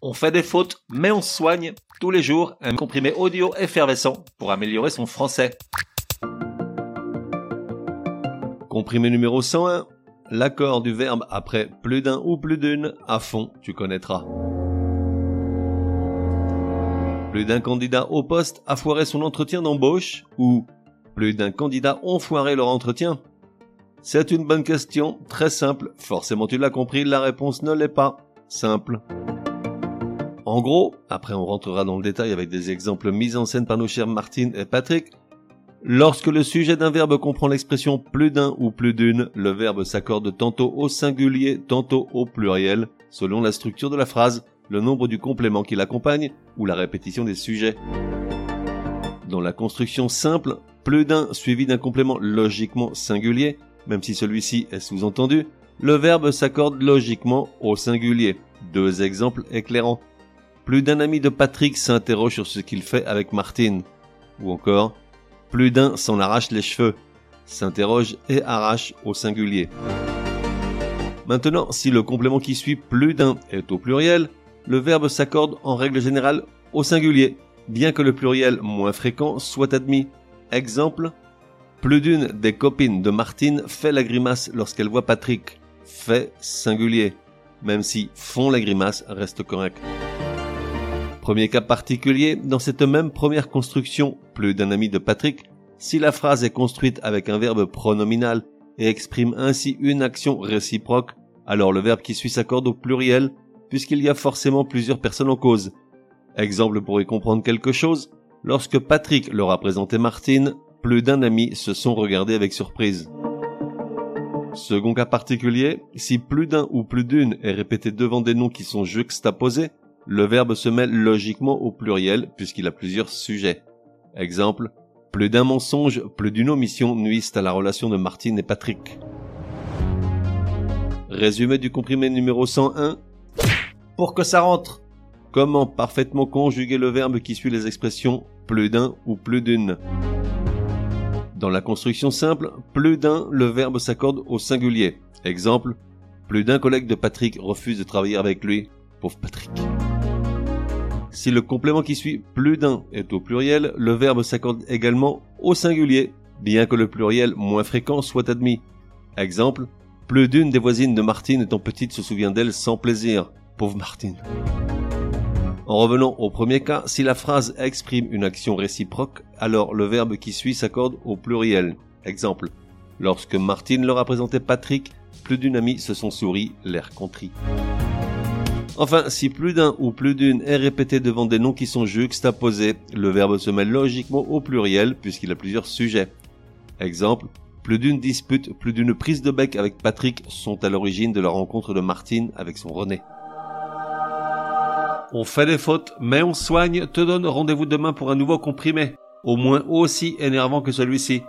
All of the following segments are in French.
On fait des fautes, mais on soigne tous les jours un comprimé audio effervescent pour améliorer son français. Comprimé numéro 101. L'accord du verbe après plus d'un ou plus d'une à fond, tu connaîtras. Plus d'un candidat au poste a foiré son entretien d'embauche ou plus d'un candidat ont foiré leur entretien? C'est une bonne question, très simple. Forcément tu l'as compris, la réponse ne l'est pas. Simple. En gros, après on rentrera dans le détail avec des exemples mis en scène par nos chers Martine et Patrick, lorsque le sujet d'un verbe comprend l'expression plus d'un ou plus d'une, le verbe s'accorde tantôt au singulier, tantôt au pluriel, selon la structure de la phrase, le nombre du complément qui l'accompagne ou la répétition des sujets. Dans la construction simple, plus d'un suivi d'un complément logiquement singulier, même si celui-ci est sous-entendu, le verbe s'accorde logiquement au singulier. Deux exemples éclairants. Plus d'un ami de Patrick s'interroge sur ce qu'il fait avec Martine. Ou encore, plus d'un s'en arrache les cheveux, s'interroge et arrache au singulier. Maintenant, si le complément qui suit plus d'un est au pluriel, le verbe s'accorde en règle générale au singulier, bien que le pluriel moins fréquent soit admis. Exemple, plus d'une des copines de Martine fait la grimace lorsqu'elle voit Patrick. Fait singulier, même si font la grimace reste correct. Premier cas particulier, dans cette même première construction, plus d'un ami de Patrick, si la phrase est construite avec un verbe pronominal et exprime ainsi une action réciproque, alors le verbe qui suit s'accorde au pluriel, puisqu'il y a forcément plusieurs personnes en cause. Exemple pour y comprendre quelque chose, lorsque Patrick leur a présenté Martine, plus d'un ami se sont regardés avec surprise. Second cas particulier, si plus d'un ou plus d'une est répété devant des noms qui sont juxtaposés, le verbe se mêle logiquement au pluriel puisqu'il a plusieurs sujets. Exemple, plus d'un mensonge, plus d'une omission nuisent à la relation de Martine et Patrick. Résumé du comprimé numéro 101. Pour que ça rentre. Comment parfaitement conjuguer le verbe qui suit les expressions plus d'un ou plus d'une? Dans la construction simple, plus d'un, le verbe s'accorde au singulier. Exemple, plus d'un collègue de Patrick refuse de travailler avec lui. Pauvre Patrick. Si le complément qui suit plus d'un est au pluriel, le verbe s'accorde également au singulier, bien que le pluriel moins fréquent soit admis. Exemple, plus d'une des voisines de Martine étant petite se souvient d'elle sans plaisir. Pauvre Martine. En revenant au premier cas, si la phrase exprime une action réciproque, alors le verbe qui suit s'accorde au pluriel. Exemple, lorsque Martine leur a présenté Patrick, plus d'une amie se sont souris, l'air contrit. Enfin, si plus d'un ou plus d'une est répété devant des noms qui sont juxtaposés, le verbe se met logiquement au pluriel puisqu'il a plusieurs sujets. Exemple, plus d'une dispute, plus d'une prise de bec avec Patrick sont à l'origine de la rencontre de Martine avec son René. On fait des fautes, mais on soigne, te donne rendez-vous demain pour un nouveau comprimé, au moins aussi énervant que celui-ci.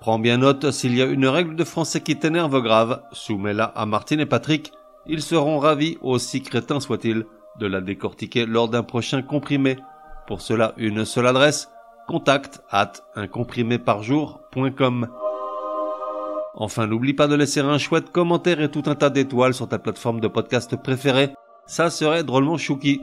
Prends bien note, s'il y a une règle de français qui t'énerve grave, soumets-la à Martine et Patrick, ils seront ravis, aussi crétins soient-ils, de la décortiquer lors d'un prochain comprimé. Pour cela, une seule adresse, contact at uncompriméparjour.com. Enfin, n'oublie pas de laisser un chouette commentaire et tout un tas d'étoiles sur ta plateforme de podcast préférée. Ça serait drôlement chouki.